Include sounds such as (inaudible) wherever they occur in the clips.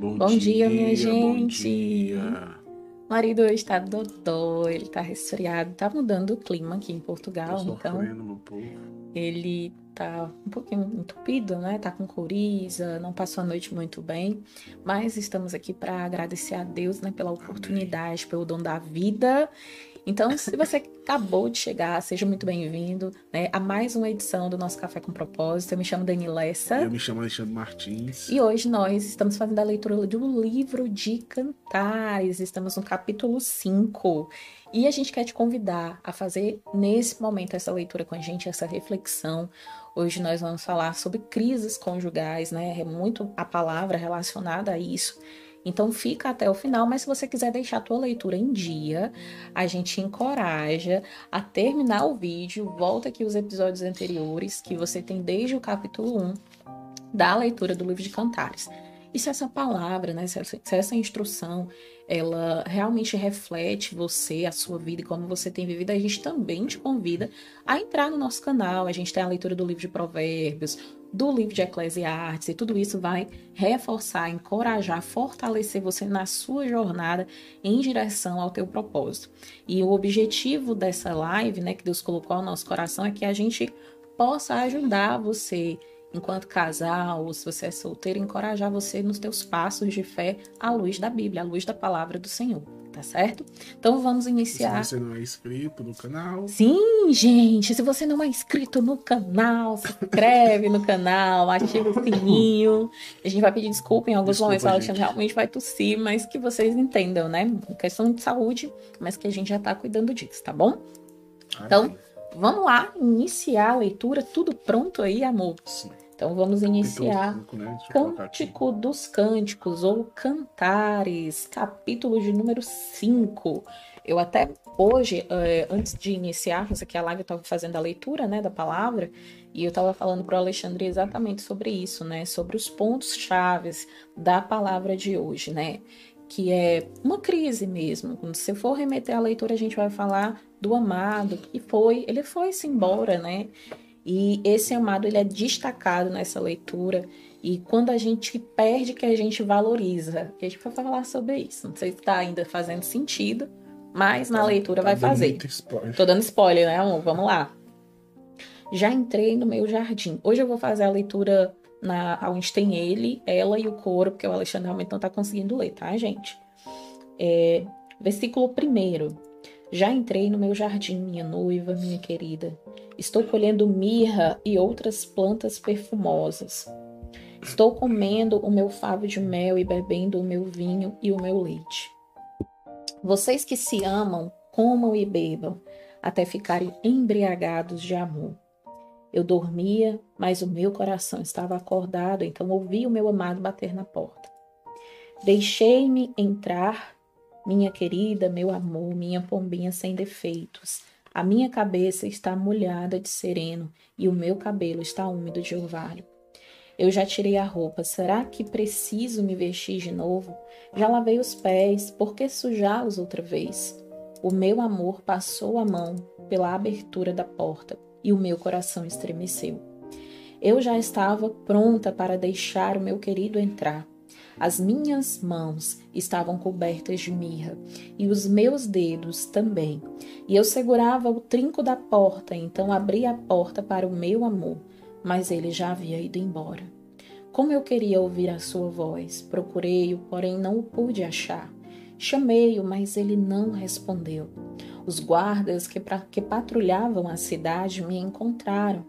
Bom, Bom dia, minha bom gente. dia. O marido hoje tá dodô, ele tá resfriado, tá mudando o clima aqui em Tô Portugal, então meu povo. ele tá um pouquinho entupido, né? Tá com coriza, não passou a noite muito bem, mas estamos aqui para agradecer a Deus, né, pela oportunidade, pelo dom da vida. Então, se você acabou de chegar, seja muito bem-vindo, né, a mais uma edição do nosso Café com Propósito. Eu me chamo Danilessa. Eu me chamo Alexandre Martins. E hoje nós estamos fazendo a leitura do livro de Cantares. Estamos no capítulo 5. E a gente quer te convidar a fazer nesse momento essa leitura com a gente, essa reflexão. Hoje nós vamos falar sobre crises conjugais, né? É muito a palavra relacionada a isso. Então fica até o final, mas se você quiser deixar a tua leitura em dia, a gente encoraja a terminar o vídeo, volta aqui os episódios anteriores que você tem desde o capítulo 1 da leitura do livro de Cantares. E se essa palavra, né, se essa, se essa instrução, ela realmente reflete você, a sua vida e como você tem vivido, a gente também te convida a entrar no nosso canal. A gente tem a leitura do livro de Provérbios, do livro de Eclesiastes, e tudo isso vai reforçar, encorajar, fortalecer você na sua jornada em direção ao teu propósito. E o objetivo dessa live, né, que Deus colocou ao nosso coração é que a gente possa ajudar você enquanto casal, ou se você é solteiro, encorajar você nos teus passos de fé à luz da Bíblia, à luz da palavra do Senhor, tá certo? Então vamos iniciar. Se você não é inscrito no canal, Sim, gente, se você não é inscrito no canal, se inscreve no canal, ativa o sininho. A gente vai pedir desculpa em alguns Desculpa, momentos, Alexandre gente. realmente vai tossir, mas que vocês entendam, né? Questão de saúde, mas que a gente já tá cuidando disso, tá bom? Então, amém. Vamos lá, iniciar a leitura, tudo pronto aí, amor? Sim. Então vamos iniciar. Capítulo cinco, né? Cântico dos Cânticos ou Cantares, capítulo de número 5. Eu até hoje, eh, antes de iniciarmos aqui a live, eu estava fazendo a leitura né, da palavra e eu estava falando para o Alexandre exatamente sobre isso, né? Sobre os pontos chaves da palavra de hoje, né? Que é uma crise mesmo. Quando você for remeter à leitura, a gente vai falar do amado que foi, ele foi-se embora, né? E esse amado ele é destacado nessa leitura. E quando a gente perde, que a gente valoriza. E a gente vai falar sobre isso. Não sei se está ainda fazendo sentido, mas na leitura vai Tá dando fazer. Tô dando spoiler, né, amor? Vamos lá. Já entrei no meu jardim. Hoje eu vou fazer a leitura na, onde tem ele, ela e o coro, porque o Alexandre realmente não tá conseguindo ler, tá, gente? É, versículo 1. Já entrei no meu jardim, minha noiva, minha querida. Estou colhendo mirra e outras plantas perfumosas. Estou comendo o meu favo de mel e bebendo o meu vinho e o meu leite. Vocês que se amam, comam e bebam, até ficarem embriagados de amor. Eu dormia, mas o meu coração estava acordado, então ouvi o meu amado bater na porta. Deixei-me entrar, minha querida, meu amor, minha pombinha sem defeitos. A minha cabeça está molhada de sereno e o meu cabelo está úmido de orvalho. Eu já tirei a roupa, será que preciso me vestir de novo? Já lavei os pés, por que sujá-los outra vez? O meu amor passou a mão pela abertura da porta e o meu coração estremeceu. Eu já estava pronta para deixar o meu querido entrar. As minhas mãos estavam cobertas de mirra e os meus dedos também. E eu segurava o trinco da porta, então abri a porta para o meu amor, mas ele já havia ido embora. Como eu queria ouvir a sua voz, procurei-o, porém não o pude achar. Chamei-o, mas ele não respondeu. Os guardas que, que patrulhavam a cidade me encontraram.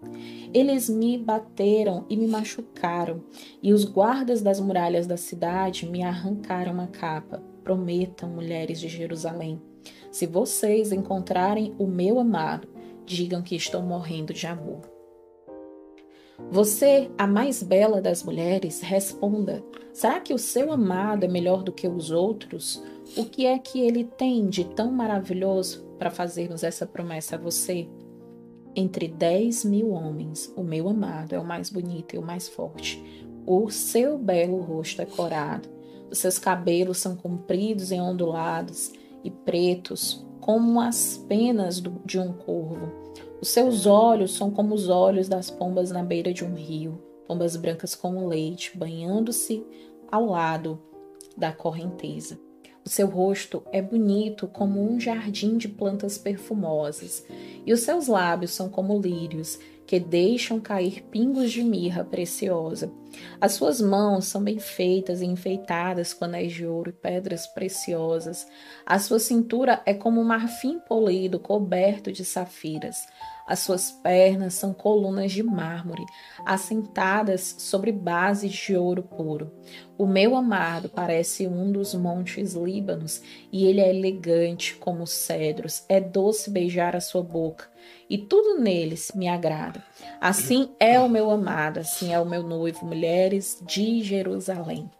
Eles me bateram e me machucaram, e os guardas das muralhas da cidade me arrancaram a capa. Prometam, mulheres de Jerusalém, se vocês encontrarem o meu amado, digam que estou morrendo de amor. Você, a mais bela das mulheres, responda: será que o seu amado é melhor do que os outros? O que é que ele tem de tão maravilhoso para fazermos essa promessa a você? Entre dez mil homens, o meu amado é o mais bonito e o mais forte. O seu belo rosto é corado, os seus cabelos são compridos e ondulados e pretos, como as penas do- de um corvo. Os seus olhos são como os olhos das pombas na beira de um rio, pombas brancas como leite, banhando-se ao lado da correnteza. O seu rosto é bonito como um jardim de plantas perfumosas, e os seus lábios são como lírios que deixam cair pingos de mirra preciosa. As suas mãos são bem feitas e enfeitadas com anéis de ouro e pedras preciosas. A sua cintura é como um marfim polido coberto de safiras. As suas pernas são colunas de mármore, assentadas sobre bases de ouro puro. O meu amado parece um dos montes Líbanos, e ele é elegante como os cedros. É doce beijar a sua boca, e tudo neles me agrada. Assim é o meu amado, assim é o meu noivo, mulheres de Jerusalém.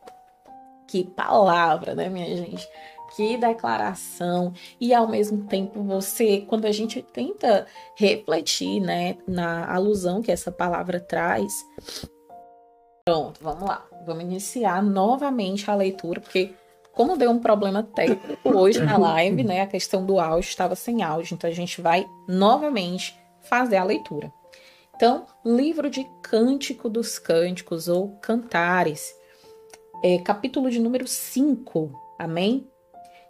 Que palavra, né, minha gente? que declaração e ao mesmo tempo você, quando a gente tenta refletir, né, na alusão que essa palavra traz. Pronto, vamos lá. Vamos iniciar novamente a leitura, porque como deu um problema técnico hoje na live, né, a questão do áudio estava sem áudio, então a gente vai novamente fazer a leitura. Então, livro de Cântico dos Cânticos ou Cantares, é, capítulo de número 5, amém?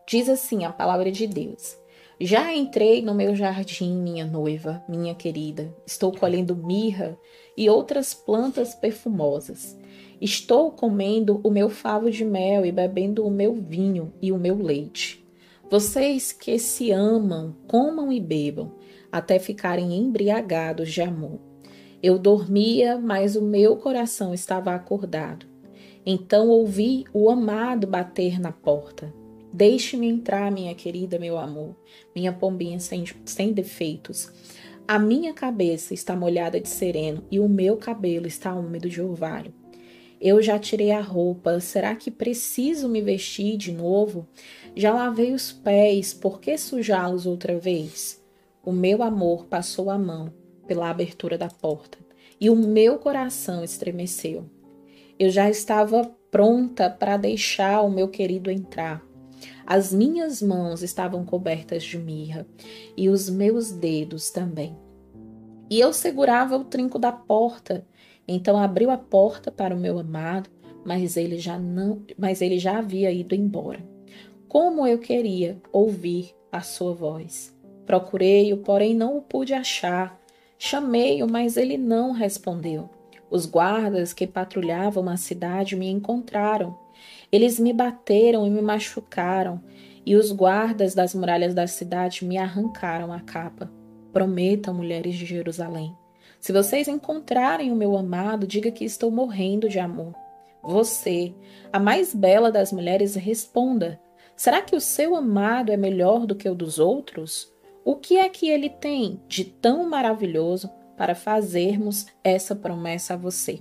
Diz assim a palavra de Deus: Já entrei no meu jardim, minha noiva, minha querida. Estou colhendo mirra e outras plantas perfumosas. Estou comendo o meu favo de mel e bebendo o meu vinho e o meu leite. Vocês que se amam, comam e bebam, até ficarem embriagados de amor. Eu dormia, mas o meu coração estava acordado. Então ouvi o amado bater na porta. Deixe-me entrar, minha querida, meu amor, minha pombinha sem, sem defeitos. A minha cabeça está molhada de sereno e o meu cabelo está úmido de orvalho. Eu já tirei a roupa, será que preciso me vestir de novo? Já lavei os pés, por que sujá-los outra vez? O meu amor passou a mão pela abertura da porta e o meu coração estremeceu. Eu já estava pronta para deixar o meu querido entrar as minhas mãos estavam cobertas de mirra e os meus dedos também. E eu segurava o trinco da porta. Então abriu a porta para o meu amado, mas ele já não, mas ele já havia ido embora. Como eu queria ouvir a sua voz. Procurei-o, porém não o pude achar. Chamei-o, mas ele não respondeu. Os guardas que patrulhavam a cidade me encontraram eles me bateram e me machucaram, e os guardas das muralhas da cidade me arrancaram a capa. Prometam, mulheres de Jerusalém. Se vocês encontrarem o meu amado, diga que estou morrendo de amor. Você, a mais bela das mulheres, responda: Será que o seu amado é melhor do que o dos outros? O que é que ele tem de tão maravilhoso para fazermos essa promessa a você?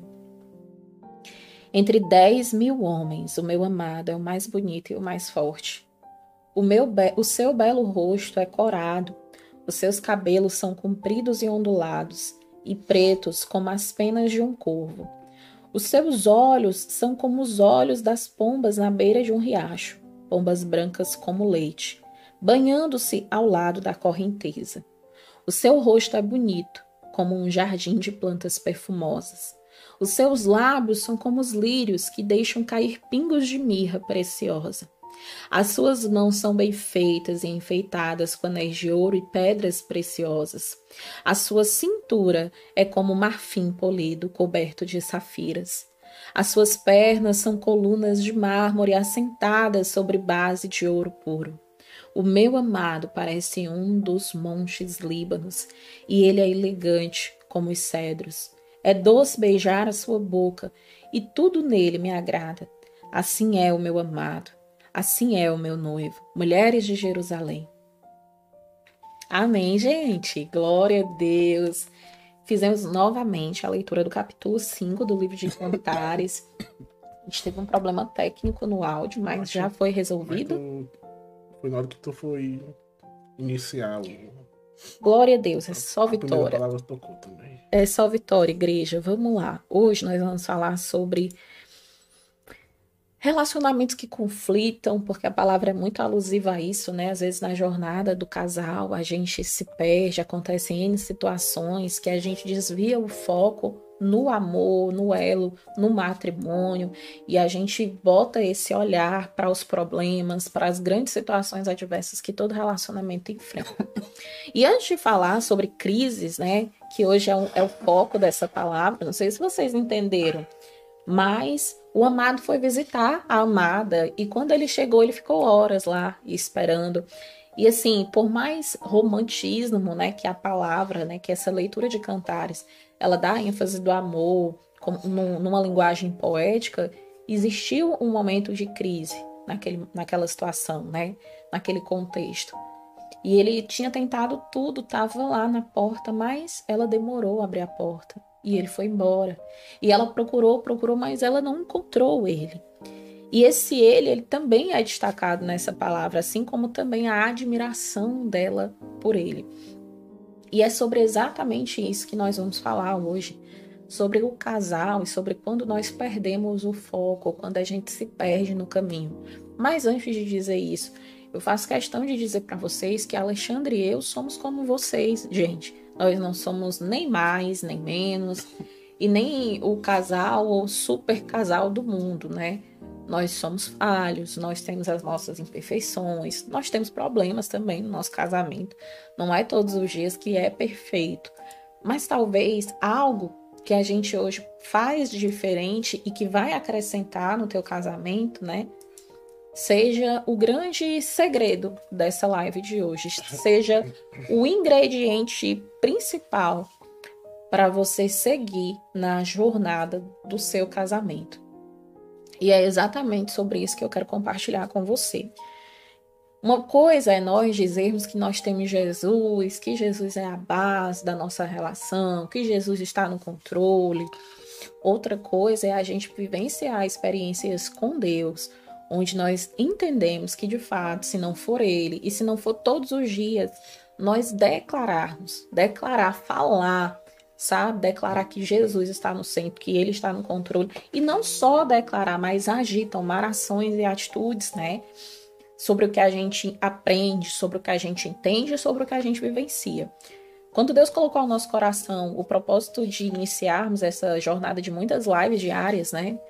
Entre dez mil homens, o meu amado é o mais bonito e o mais forte. O, meu o seu belo rosto é corado, os seus cabelos são compridos e ondulados, e pretos como as penas de um corvo. Os seus olhos são como os olhos das pombas na beira de um riacho, pombas brancas como leite, banhando-se ao lado da correnteza. O seu rosto é bonito, como um jardim de plantas perfumosas. Os seus lábios são como os lírios que deixam cair pingos de mirra preciosa. As suas mãos são bem feitas e enfeitadas com anéis de ouro e pedras preciosas. A sua cintura é como marfim polido coberto de safiras. As suas pernas são colunas de mármore assentadas sobre base de ouro puro. O meu amado parece um dos montes Líbanos, e ele é elegante como os cedros. É doce beijar a sua boca, e tudo nele me agrada. Assim é o meu amado, assim é o meu noivo, mulheres de Jerusalém. Amém, gente. Glória a Deus. Fizemos novamente a leitura do capítulo 5 do livro de Cantares. A gente teve um problema técnico no áudio, mas já foi resolvido. Foi na hora que tu foi iniciar o Glória a Deus, é só vitória. É só vitória, igreja. Vamos lá. Hoje nós vamos falar sobre relacionamentos que conflitam, porque a palavra é muito alusiva a isso, né? Às vezes na jornada do casal a gente se perde, acontecem N situações que a gente desvia o foco no amor, no elo, no matrimônio, e a gente bota esse olhar para os problemas, para as grandes situações adversas que todo relacionamento enfrenta. (laughs) E antes de falar sobre crises, né, que hoje é, um, é o foco dessa palavra, não sei se vocês entenderam, mas o amado foi visitar a amada e quando ele chegou, ele ficou horas lá esperando. E assim, por mais romantismo, né, que a palavra, né, que essa leitura de cantares, ela dá ênfase do amor, como, numa linguagem poética, existiu um momento de crise naquele, naquela situação, né, naquele contexto. E ele tinha tentado tudo, estava lá na porta, mas ela demorou a abrir a porta e ele foi embora. E ela procurou, procurou, mas ela não encontrou ele. E esse ele, ele também é destacado nessa palavra, assim como também a admiração dela por ele. E é sobre exatamente isso que nós vamos falar hoje, sobre o casal e sobre quando nós perdemos o foco, quando a gente se perde no caminho. Mas antes de dizer isso, eu faço questão de dizer para vocês que Alexandre e eu somos como vocês, gente. Nós não somos nem mais, nem menos, e nem o casal ou super casal do mundo, né? Nós somos falhos, nós temos as nossas imperfeições, nós temos problemas também no nosso casamento. Não é todos os dias que é perfeito, mas talvez algo que a gente hoje faz diferente e que vai acrescentar no teu casamento, né? Seja o grande segredo dessa live de hoje, seja o ingrediente principal para você seguir na jornada do seu casamento. E é exatamente sobre isso que eu quero compartilhar com você. Uma coisa é nós dizermos que nós temos Jesus, que Jesus é a base da nossa relação, que Jesus está no controle. Outra coisa é a gente vivenciar experiências com Deus, onde nós entendemos que de fato, se não for Ele e se não for todos os dias, nós declararmos, declarar, falar sabe? Declarar que Jesus está no centro, que ele está no controle. E não só declarar, mas agir, tomar ações e atitudes, né? Sobre o que a gente aprende, sobre o que a gente entende, sobre o que a gente vivencia. Quando Deus colocou ao nosso coração o propósito de iniciarmos essa jornada de muitas lives diárias, né?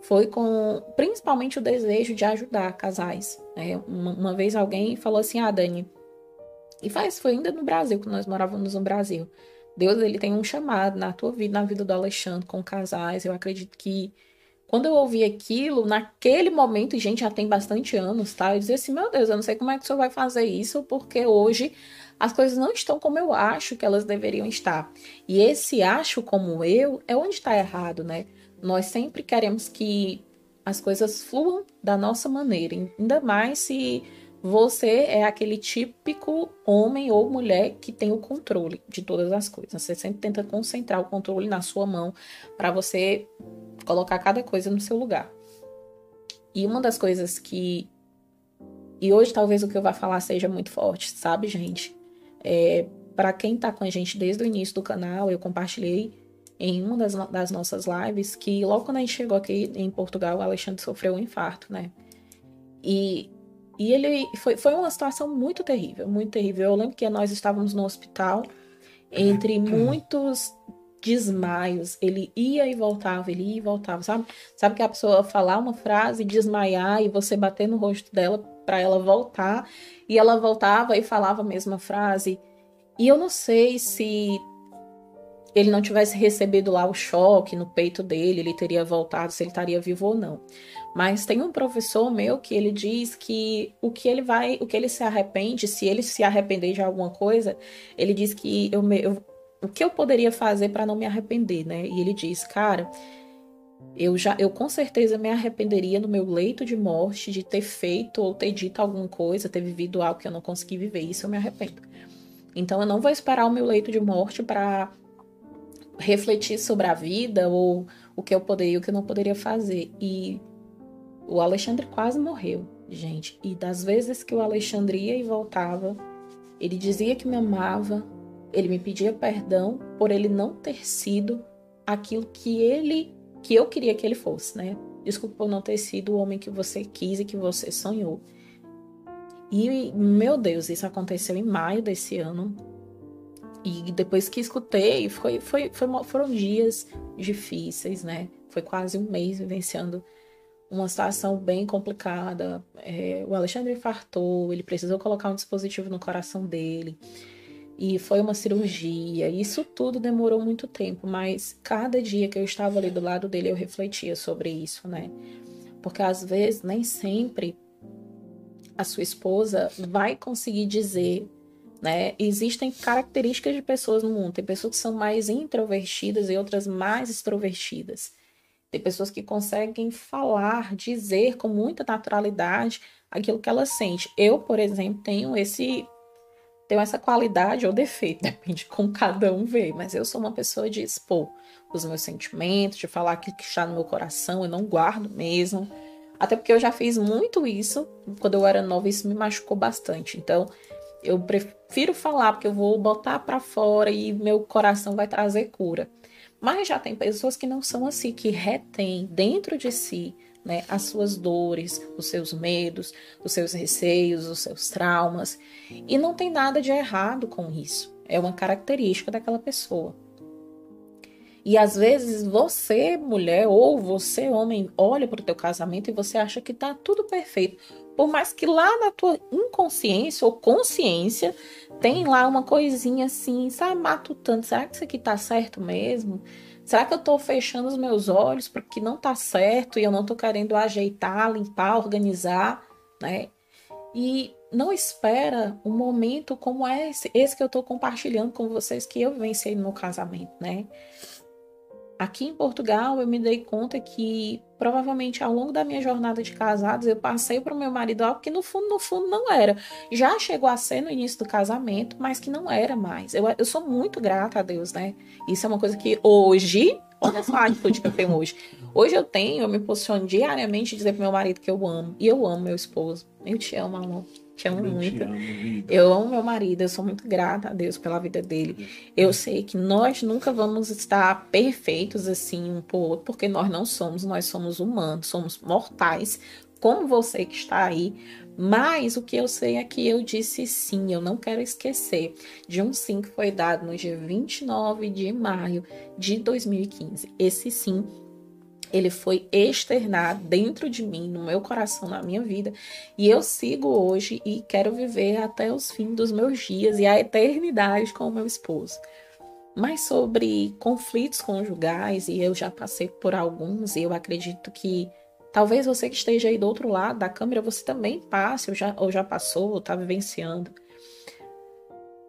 Foi com principalmente o desejo de ajudar casais. Né? Uma, uma vez alguém falou assim: Ah, Dani, e faz, foi ainda no Brasil, que nós morávamos no Brasil. Deus ele tem um chamado na tua vida, na vida do Alexandre, com casais. Eu acredito que quando eu ouvi aquilo, naquele momento, gente já tem bastante anos, tá? Eu dizia assim, meu Deus, eu não sei como é que o senhor vai fazer isso, porque hoje as coisas não estão como eu acho que elas deveriam estar. E esse acho como eu é onde está errado, né? Nós sempre queremos que as coisas fluam da nossa maneira, ainda mais se você é aquele típico homem ou mulher que tem o controle de todas as coisas. Você sempre tenta concentrar o controle na sua mão para você colocar cada coisa no seu lugar. E uma das coisas que. E hoje talvez o que eu vá falar seja muito forte, sabe, gente? É, para quem tá com a gente desde o início do canal, eu compartilhei em uma das, das nossas lives que logo quando a gente chegou aqui em Portugal, o Alexandre sofreu um infarto, né? E e ele foi, foi uma situação muito terrível, muito terrível. Eu lembro que nós estávamos no hospital, entre muitos desmaios. Ele ia e voltava, ele ia e voltava, sabe? Sabe que a pessoa falar uma frase, desmaiar e você bater no rosto dela para ela voltar, e ela voltava e falava a mesma frase. E eu não sei se ele não tivesse recebido lá o choque no peito dele, ele teria voltado, se ele estaria vivo ou não. Mas tem um professor meu que ele diz que o que ele vai, o que ele se arrepende, se ele se arrepender de alguma coisa, ele diz que eu, eu o que eu poderia fazer para não me arrepender, né? E ele diz, cara, eu já, eu com certeza me arrependeria no meu leito de morte de ter feito ou ter dito alguma coisa, ter vivido algo que eu não consegui viver. Isso eu me arrependo. Então eu não vou esperar o meu leito de morte para refletir sobre a vida ou o que eu poderia e o que eu não poderia fazer. E o Alexandre quase morreu, gente. E das vezes que o Alexandre ia e voltava, ele dizia que me amava, ele me pedia perdão por ele não ter sido aquilo que ele, que eu queria que ele fosse, né? Desculpa por não ter sido o homem que você quis e que você sonhou. E, meu Deus, isso aconteceu em maio desse ano. E depois que escutei, foi, foi, foi, foram dias difíceis, né? Foi quase um mês vivenciando uma situação bem complicada. É, o Alexandre infartou, ele precisou colocar um dispositivo no coração dele. E foi uma cirurgia. Isso tudo demorou muito tempo, mas cada dia que eu estava ali do lado dele, eu refletia sobre isso, né? Porque às vezes, nem sempre a sua esposa vai conseguir dizer né? Existem características de pessoas no mundo. Tem pessoas que são mais introvertidas e outras mais extrovertidas. Tem pessoas que conseguem falar, dizer com muita naturalidade aquilo que elas sentem. Eu, por exemplo, tenho esse tenho essa qualidade ou defeito, (laughs) depende como cada um vê, mas eu sou uma pessoa de expor os meus sentimentos, de falar aquilo que está no meu coração, eu não guardo mesmo. Até porque eu já fiz muito isso quando eu era nova, isso me machucou bastante. Então, eu prefiro falar porque eu vou botar para fora e meu coração vai trazer cura. Mas já tem pessoas que não são assim, que retêm dentro de si né, as suas dores, os seus medos, os seus receios, os seus traumas. E não tem nada de errado com isso. É uma característica daquela pessoa. E às vezes você, mulher, ou você, homem, olha para o teu casamento e você acha que tá tudo perfeito. Por mais que lá na tua inconsciência ou consciência tem lá uma coisinha assim, sabe, matutando. Será que isso aqui tá certo mesmo? Será que eu tô fechando os meus olhos porque não tá certo e eu não tô querendo ajeitar, limpar, organizar, né? E não espera um momento como esse, esse que eu tô compartilhando com vocês que eu vivenciei no meu casamento, né? Aqui em Portugal, eu me dei conta que provavelmente ao longo da minha jornada de casados eu passei para o meu marido algo que no fundo, no fundo não era. Já chegou a ser no início do casamento, mas que não era mais. Eu, eu sou muito grata a Deus, né? Isso é uma coisa que hoje, olha só a atitude que eu tenho hoje. Hoje eu tenho, eu me posiciono diariamente dizer pro meu marido que eu amo. E eu amo meu esposo. Eu te amo, amor te amo eu muito. Te amo, eu amo meu marido, eu sou muito grata a Deus pela vida dele. Eu sei que nós nunca vamos estar perfeitos assim um por outro, porque nós não somos, nós somos humanos, somos mortais, como você que está aí. Mas o que eu sei é que eu disse sim, eu não quero esquecer de um sim que foi dado no dia 29 de maio de 2015. Esse sim ele foi externado dentro de mim, no meu coração, na minha vida. E eu sigo hoje e quero viver até os fins dos meus dias e a eternidade com o meu esposo. Mas sobre conflitos conjugais, e eu já passei por alguns, e eu acredito que talvez você que esteja aí do outro lado da câmera, você também passe, ou já, ou já passou, ou está vivenciando.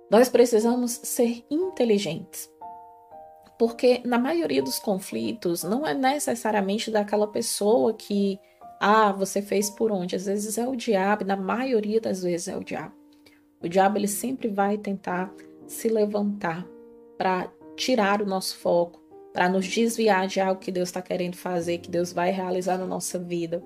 Nós precisamos ser inteligentes. Porque na maioria dos conflitos não é necessariamente daquela pessoa que, ah, você fez por onde. Às vezes é o diabo, na maioria das vezes é o diabo. O diabo ele sempre vai tentar se levantar para tirar o nosso foco, para nos desviar de algo que Deus está querendo fazer, que Deus vai realizar na nossa vida.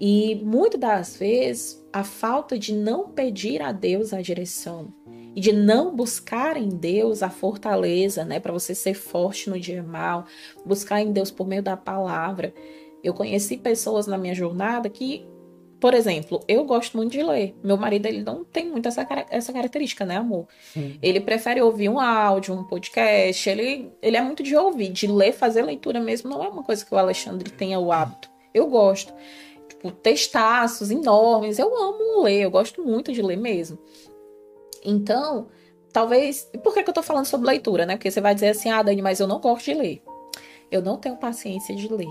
E muitas das vezes a falta de não pedir a Deus a direção, e de não buscar em Deus a fortaleza, né, para você ser forte no dia mal, buscar em Deus por meio da palavra. Eu conheci pessoas na minha jornada que, por exemplo, eu gosto muito de ler. Meu marido ele não tem muito essa, essa característica, né, amor? Sim. Ele prefere ouvir um áudio, um podcast. Ele, ele é muito de ouvir, de ler, fazer leitura mesmo. Não é uma coisa que o Alexandre tenha o hábito. Eu gosto. Tipo, textaços enormes. Eu amo ler, eu gosto muito de ler mesmo. Então, talvez. Por que, que eu tô falando sobre leitura, né? Porque você vai dizer assim, ah, Dani, mas eu não gosto de ler. Eu não tenho paciência de ler.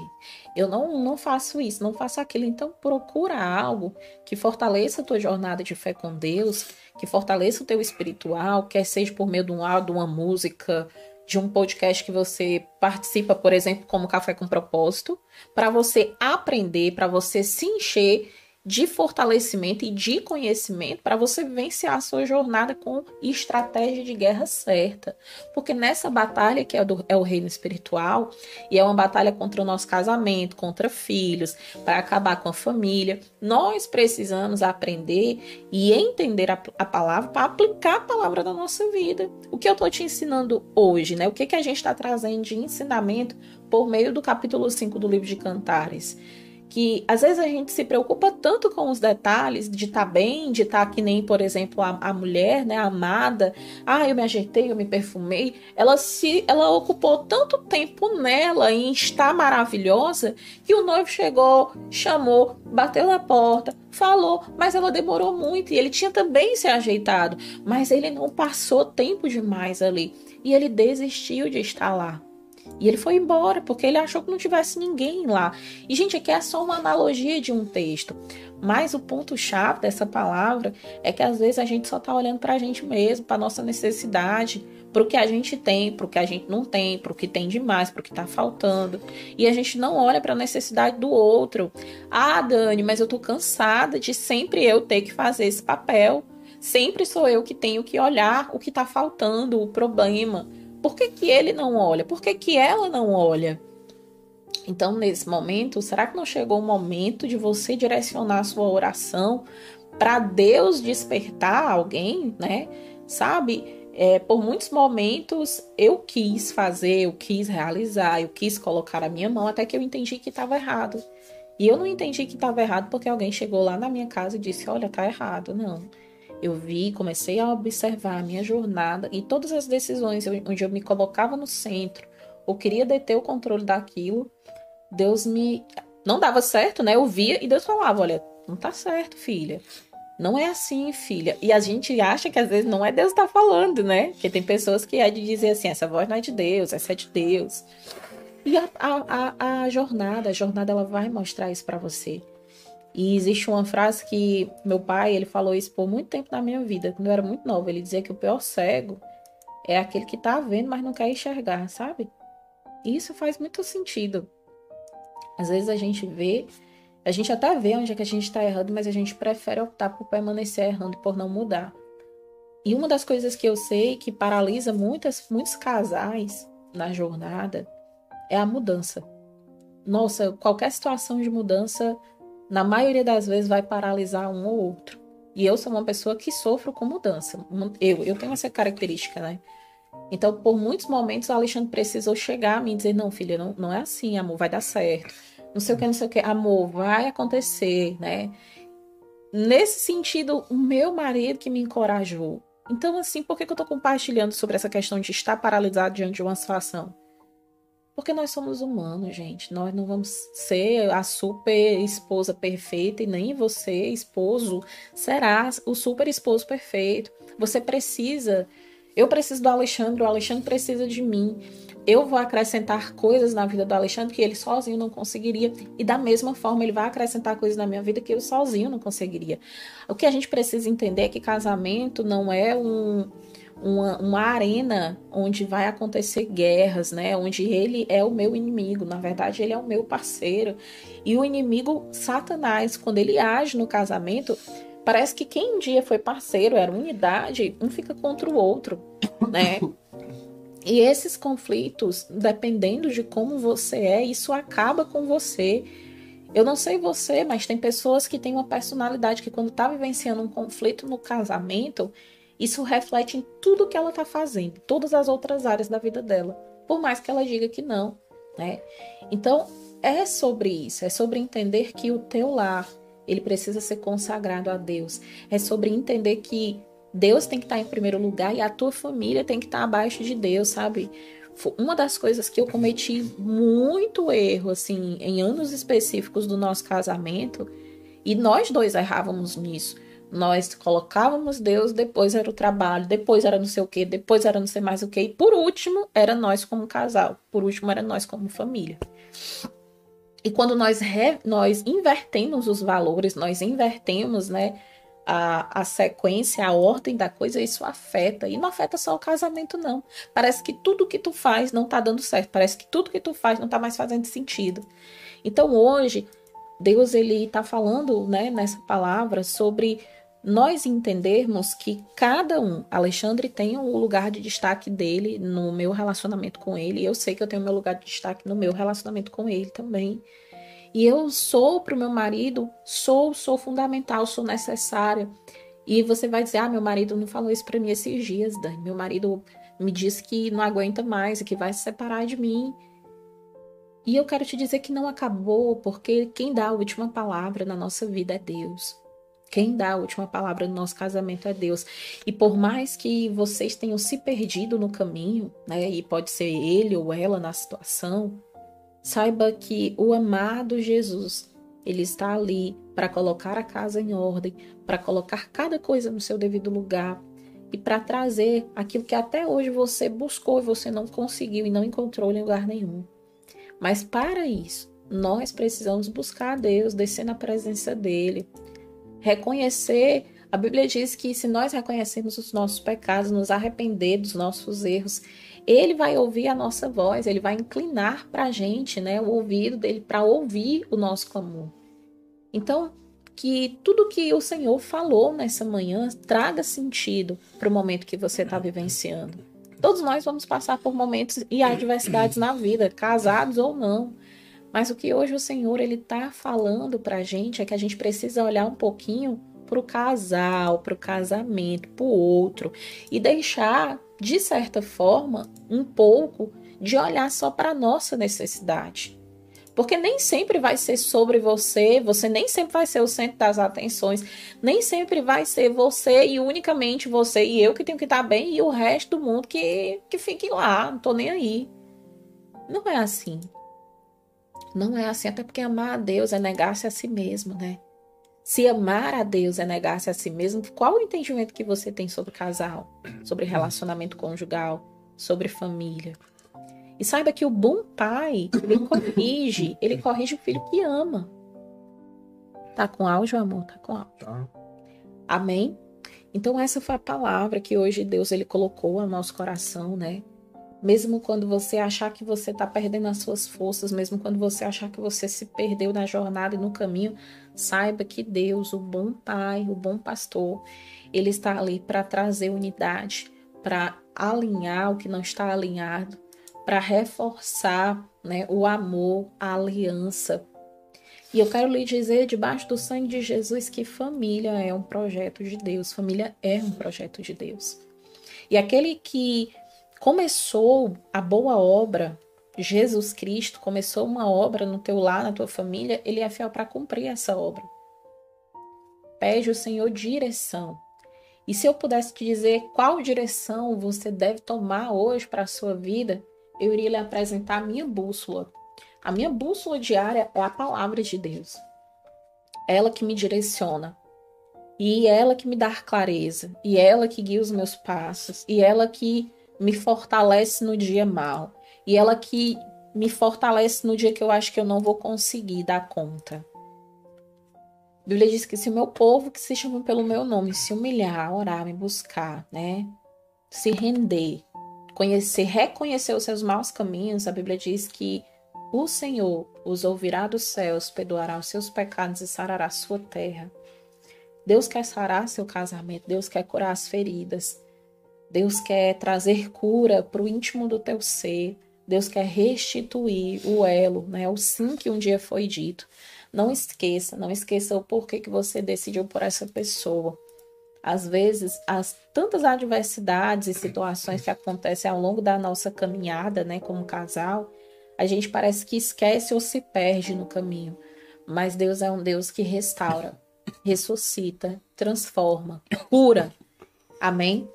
Eu não, não faço isso, não faço aquilo. Então, procura algo que fortaleça a tua jornada de fé com Deus, que fortaleça o teu espiritual, quer seja por meio de um áudio, uma música, de um podcast que você participa, por exemplo, como Café com Propósito, para você aprender, para você se encher de fortalecimento e de conhecimento para você vivenciar a sua jornada com estratégia de guerra certa. Porque nessa batalha, que é, do, é o reino espiritual, e é uma batalha contra o nosso casamento, contra filhos, para acabar com a família, nós precisamos aprender e entender a, a palavra para aplicar a palavra na nossa vida. O que eu estou te ensinando hoje, né? O que, que a gente está trazendo de ensinamento por meio do capítulo 5 do livro de Cantares? Que às vezes a gente se preocupa tanto com os detalhes de estar tá bem, de estar tá que nem, por exemplo, a, a mulher, né, a amada. Ah, eu me ajeitei, eu me perfumei. Ela se, ela ocupou tanto tempo nela em estar maravilhosa que o noivo chegou, chamou, bateu na porta, falou, mas ela demorou muito e ele tinha também se ajeitado, mas ele não passou tempo demais ali e ele desistiu de estar lá. E ele foi embora porque ele achou que não tivesse ninguém lá. E, gente, aqui é só uma analogia de um texto. Mas o ponto-chave dessa palavra é que às vezes a gente só está olhando para a gente mesmo, para nossa necessidade, para o que a gente tem, para o que a gente não tem, para o que tem demais, para o que está faltando. E a gente não olha para a necessidade do outro. Ah, Dani, mas eu tô cansada de sempre eu ter que fazer esse papel. Sempre sou eu que tenho que olhar o que está faltando, o problema por que, que ele não olha? Por que, que ela não olha? Então, nesse momento, será que não chegou o momento de você direcionar a sua oração para Deus despertar alguém, né? Sabe? É, por muitos momentos eu quis fazer, eu quis realizar, eu quis colocar a minha mão até que eu entendi que estava errado. E eu não entendi que estava errado porque alguém chegou lá na minha casa e disse: Olha, tá errado. Não. Eu vi, comecei a observar a minha jornada e todas as decisões onde eu me colocava no centro ou queria deter o controle daquilo, Deus me. Não dava certo, né? Eu via e Deus falava: olha, não tá certo, filha. Não é assim, filha. E a gente acha que às vezes não é Deus que tá falando, né? Porque tem pessoas que é de dizer assim: essa voz não é de Deus, essa é de Deus. E a, a, a, a jornada, a jornada ela vai mostrar isso para você. E existe uma frase que meu pai, ele falou isso por muito tempo na minha vida, quando eu era muito nova. Ele dizia que o pior cego é aquele que tá vendo, mas não quer enxergar, sabe? E isso faz muito sentido. Às vezes a gente vê, a gente até vê onde é que a gente tá errando, mas a gente prefere optar por permanecer errando e por não mudar. E uma das coisas que eu sei que paralisa muitas, muitos casais na jornada é a mudança. Nossa, qualquer situação de mudança na maioria das vezes vai paralisar um ou outro. E eu sou uma pessoa que sofro com mudança. Eu, eu tenho essa característica, né? Então, por muitos momentos, o Alexandre precisou chegar a mim e dizer: Não, filha, não, não é assim, amor, vai dar certo. Não sei o que, não sei o que, amor, vai acontecer, né? Nesse sentido, o meu marido que me encorajou. Então, assim, por que, que eu tô compartilhando sobre essa questão de estar paralisado diante de uma situação? Porque nós somos humanos, gente. Nós não vamos ser a super esposa perfeita e nem você, esposo, será o super esposo perfeito. Você precisa. Eu preciso do Alexandre, o Alexandre precisa de mim. Eu vou acrescentar coisas na vida do Alexandre que ele sozinho não conseguiria. E da mesma forma, ele vai acrescentar coisas na minha vida que eu sozinho não conseguiria. O que a gente precisa entender é que casamento não é um uma, uma arena onde vai acontecer guerras, né? Onde ele é o meu inimigo, na verdade ele é o meu parceiro. E o inimigo, Satanás, quando ele age no casamento, parece que quem um dia foi parceiro, era unidade, um fica contra o outro, né? (laughs) E esses conflitos, dependendo de como você é, isso acaba com você. Eu não sei você, mas tem pessoas que têm uma personalidade que, quando tá vivenciando um conflito no casamento, isso reflete em tudo que ela está fazendo, todas as outras áreas da vida dela, por mais que ela diga que não, né? Então, é sobre isso, é sobre entender que o teu lar, ele precisa ser consagrado a Deus. É sobre entender que Deus tem que estar em primeiro lugar e a tua família tem que estar abaixo de Deus, sabe? Uma das coisas que eu cometi muito erro, assim, em anos específicos do nosso casamento, e nós dois errávamos nisso, nós colocávamos Deus, depois era o trabalho, depois era não sei o que, depois era não sei mais o que, e por último era nós como casal, por último era nós como família. E quando nós, re, nós invertemos os valores, nós invertemos né, a, a sequência, a ordem da coisa, isso afeta. E não afeta só o casamento, não. Parece que tudo que tu faz não tá dando certo. Parece que tudo que tu faz não tá mais fazendo sentido. Então hoje, Deus ele tá falando né, nessa palavra sobre nós entendermos que cada um, Alexandre tem o lugar de destaque dele no meu relacionamento com ele, eu sei que eu tenho meu lugar de destaque no meu relacionamento com ele também. E eu sou para o meu marido, sou, sou fundamental, sou necessária. E você vai dizer: "Ah, meu marido não falou isso para mim esses dias, Dani. Meu marido me disse que não aguenta mais e que vai se separar de mim". E eu quero te dizer que não acabou, porque quem dá a última palavra na nossa vida é Deus. Quem dá a última palavra no nosso casamento é Deus. E por mais que vocês tenham se perdido no caminho, né, e pode ser ele ou ela na situação, saiba que o amado Jesus, ele está ali para colocar a casa em ordem, para colocar cada coisa no seu devido lugar e para trazer aquilo que até hoje você buscou e você não conseguiu e não encontrou em lugar nenhum. Mas para isso, nós precisamos buscar a Deus, descer na presença dele, reconhecer. A Bíblia diz que se nós reconhecermos os nossos pecados, nos arrepender dos nossos erros, ele vai ouvir a nossa voz, ele vai inclinar para a gente, né, o ouvido dele para ouvir o nosso clamor. Então, que tudo que o Senhor falou nessa manhã traga sentido para o momento que você está vivenciando. Todos nós vamos passar por momentos e adversidades na vida, casados ou não. Mas o que hoje o Senhor ele está falando para a gente é que a gente precisa olhar um pouquinho para o casal, para o casamento, para o outro e deixar, de certa forma, um pouco de olhar só para a nossa necessidade. Porque nem sempre vai ser sobre você, você nem sempre vai ser o centro das atenções, nem sempre vai ser você e unicamente você e eu que tenho que estar bem e o resto do mundo que, que fique lá, não tô nem aí. Não é assim. Não é assim, até porque amar a Deus é negar-se a si mesmo, né? Se amar a Deus é negar-se a si mesmo, qual o entendimento que você tem sobre casal, sobre relacionamento conjugal, sobre família? E saiba que o bom pai, ele corrige, ele corrige o filho que ama. Tá com áudio, amor? Tá com áudio. Tá. Amém? Então essa foi a palavra que hoje Deus ele colocou ao nosso coração, né? Mesmo quando você achar que você está perdendo as suas forças, mesmo quando você achar que você se perdeu na jornada e no caminho, saiba que Deus, o bom pai, o bom pastor, ele está ali para trazer unidade, para alinhar o que não está alinhado, para reforçar né, o amor, a aliança. E eu quero lhe dizer, debaixo do sangue de Jesus, que família é um projeto de Deus, família é um projeto de Deus. E aquele que começou a boa obra, Jesus Cristo começou uma obra no teu lar, na tua família, ele é fiel para cumprir essa obra. Pede o Senhor direção. E se eu pudesse te dizer qual direção você deve tomar hoje para a sua vida, eu iria lhe apresentar a minha bússola. A minha bússola diária é a palavra de Deus. Ela que me direciona. E ela que me dá clareza. E ela que guia os meus passos. E ela que me fortalece no dia mal. E ela que me fortalece no dia que eu acho que eu não vou conseguir dar conta. A Bíblia diz que se o meu povo, que se chama pelo meu nome, se humilhar, orar, me buscar, né? Se render, conhecer, reconhecer os seus maus caminhos, a Bíblia diz que o Senhor os ouvirá dos céus, perdoará os seus pecados e sarará a sua terra. Deus quer sarar seu casamento, Deus quer curar as feridas, Deus quer trazer cura para o íntimo do teu ser, Deus quer restituir o elo, né? o sim que um dia foi dito. Não esqueça, não esqueça o porquê que você decidiu por essa pessoa. Às vezes, as tantas adversidades e situações que acontecem ao longo da nossa caminhada, né, como casal, a gente parece que esquece ou se perde no caminho. Mas Deus é um Deus que restaura, ressuscita, transforma, cura. Amém?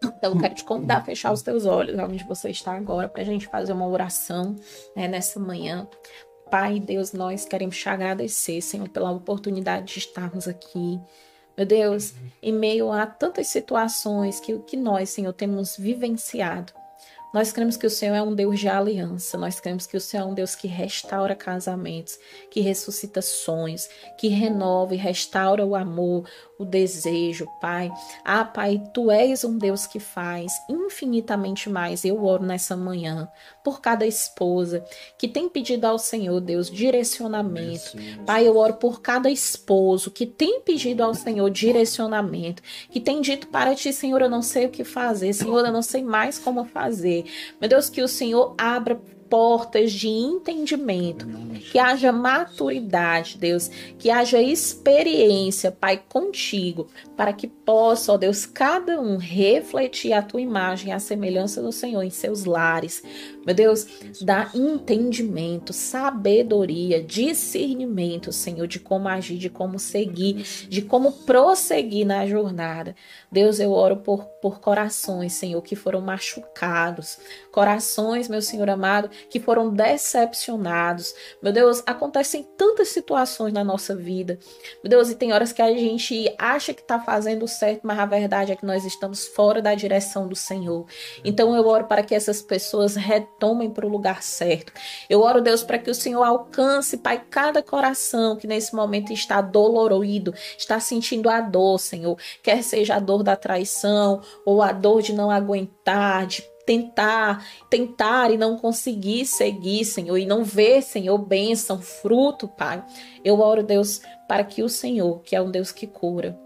Então, eu quero te convidar a fechar os teus olhos onde você está agora, para a gente fazer uma oração né, nessa manhã. Pai, Deus, nós queremos te agradecer, Senhor, pela oportunidade de estarmos aqui meu Deus, em meio a tantas situações que, que nós, Senhor, temos vivenciado, nós cremos que o Senhor é um Deus de aliança, nós cremos que o Senhor é um Deus que restaura casamentos, que ressuscita sonhos, que renova e restaura o amor, o desejo, Pai. Ah, Pai, tu és um Deus que faz infinitamente mais. Eu oro nessa manhã por cada esposa que tem pedido ao Senhor, Deus, direcionamento. Pai, eu oro por cada esposo que tem pedido ao Senhor direcionamento, que tem dito para ti, Senhor, eu não sei o que fazer, Senhor, eu não sei mais como fazer. Meu Deus, que o Senhor abra portas de entendimento, que haja maturidade, Deus, que haja experiência, Pai, contigo, para que possa, ó Deus, cada um refletir a tua imagem, a semelhança do Senhor em seus lares. Meu Deus, dá entendimento, sabedoria, discernimento, Senhor, de como agir, de como seguir, de como prosseguir na jornada. Deus, eu oro por, por corações, Senhor, que foram machucados, corações, meu Senhor amado, que foram decepcionados. Meu Deus, acontecem tantas situações na nossa vida. Meu Deus, e tem horas que a gente acha que está fazendo certo, mas a verdade é que nós estamos fora da direção do Senhor. Então eu oro para que essas pessoas retomem para o lugar certo. Eu oro, Deus, para que o Senhor alcance, Pai, cada coração que nesse momento está dolorido, está sentindo a dor, Senhor. Quer seja a dor da traição ou a dor de não aguentar, de tentar, tentar e não conseguir seguir, Senhor, e não ver, Senhor, bênção, fruto, Pai. Eu oro, Deus, para que o Senhor, que é um Deus que cura,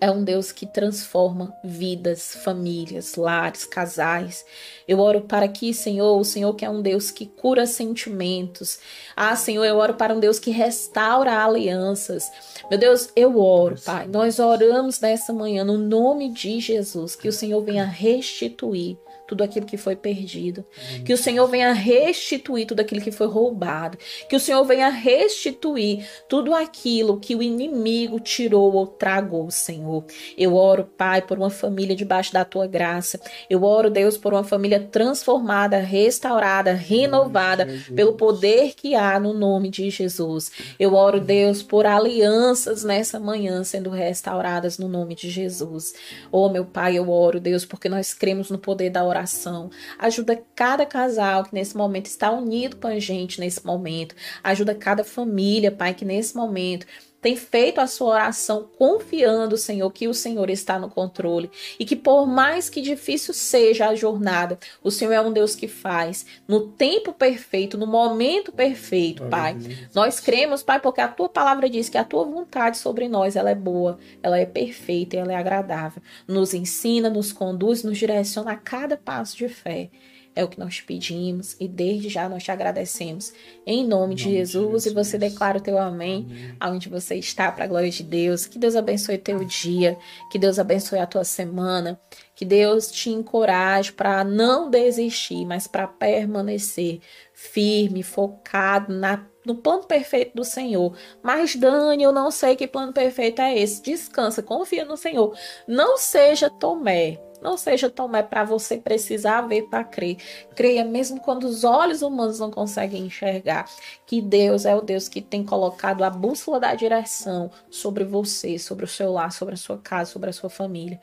é um Deus que transforma vidas, famílias, lares, casais. Eu oro para que, Senhor, o Senhor que é um Deus que cura sentimentos. Ah, Senhor, eu oro para um Deus que restaura alianças. Meu Deus, eu oro, Pai. Nós oramos nessa manhã no nome de Jesus, que o Senhor venha restituir tudo aquilo que foi perdido. Que o Senhor venha restituir tudo aquilo que foi roubado. Que o Senhor venha restituir tudo aquilo que o inimigo tirou ou tragou, Senhor. Eu oro, Pai, por uma família debaixo da tua graça. Eu oro, Deus, por uma família transformada, restaurada, renovada pelo poder que há no nome de Jesus. Eu oro, Deus, por alianças nessa manhã sendo restauradas no nome de Jesus. Oh, meu Pai, eu oro, Deus, porque nós cremos no poder da oração oração. Ajuda cada casal que nesse momento está unido com a gente nesse momento. Ajuda cada família, Pai, que nesse momento tem feito a sua oração confiando, Senhor, que o Senhor está no controle e que por mais que difícil seja a jornada, o Senhor é um Deus que faz no tempo perfeito, no momento perfeito, Pai. Nós cremos, Pai, porque a tua palavra diz que a tua vontade sobre nós, ela é boa, ela é perfeita e ela é agradável. Nos ensina, nos conduz, nos direciona a cada passo de fé. É o que nós pedimos e desde já nós te agradecemos. Em nome, de, Jesus, e você declara o teu amém, amém. aonde você está, para a glória de Deus. Que Deus abençoe teu dia, que Deus abençoe a tua semana, que Deus te encoraje para não desistir, mas para permanecer firme, focado na no plano perfeito do Senhor. Mas, Dani, eu não sei que plano perfeito é esse. Descansa, confia no Senhor. Não seja Tomé. Não seja Tomé para você precisar ver para crer. Creia mesmo quando os olhos humanos não conseguem enxergar. Que Deus é o Deus que tem colocado a bússola da direção sobre você, sobre o seu lar, sobre a sua casa, sobre a sua família.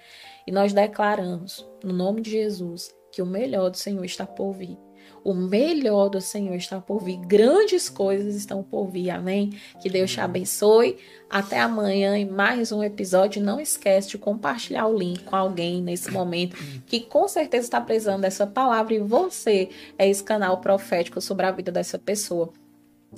E nós declaramos, no nome de Jesus, que o melhor do Senhor está por vir. O melhor do Senhor está por vir. Grandes coisas estão por vir. Amém? Que Deus te abençoe. Até amanhã em mais um episódio. Não esquece de compartilhar o link com alguém nesse momento que com certeza está precisando dessa palavra e você é esse canal profético sobre a vida dessa pessoa.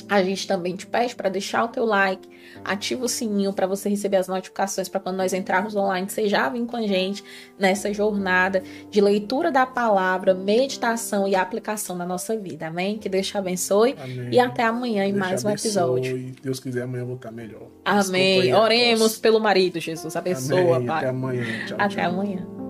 A gente também te pede para deixar o teu like, ativa o sininho para você receber as notificações para quando nós entrarmos online, você já vem com a gente nessa jornada de leitura da palavra, meditação e aplicação na nossa vida. Amém? Que Deus te abençoe Amém. e até amanhã em mais um episódio. E Deus quiser amanhã eu vou estar melhor. Amém. Oremos pelo marido, Jesus. Abençoa, Amém. Pai. Até amanhã. Tchau, até tchau. amanhã.